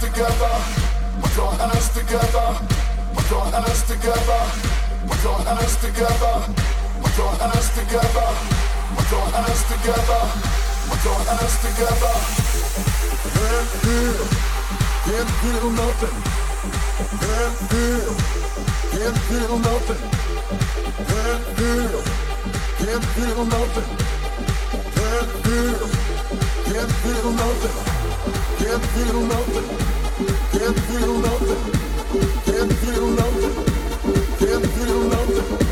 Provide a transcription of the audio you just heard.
together. Put your hands together. Put your hands together. Put your hands together. Put your hands together. Put your hands together. Put your hands together. Can't feel. Can't feel nothing. Can't feel. Can't feel nothing. Can't feel. Can't feel nothing. Can't feel. Can't feel nothing. Can't feel nothing. Can't feel nothing. Can't feel nothing. Can't feel nothing.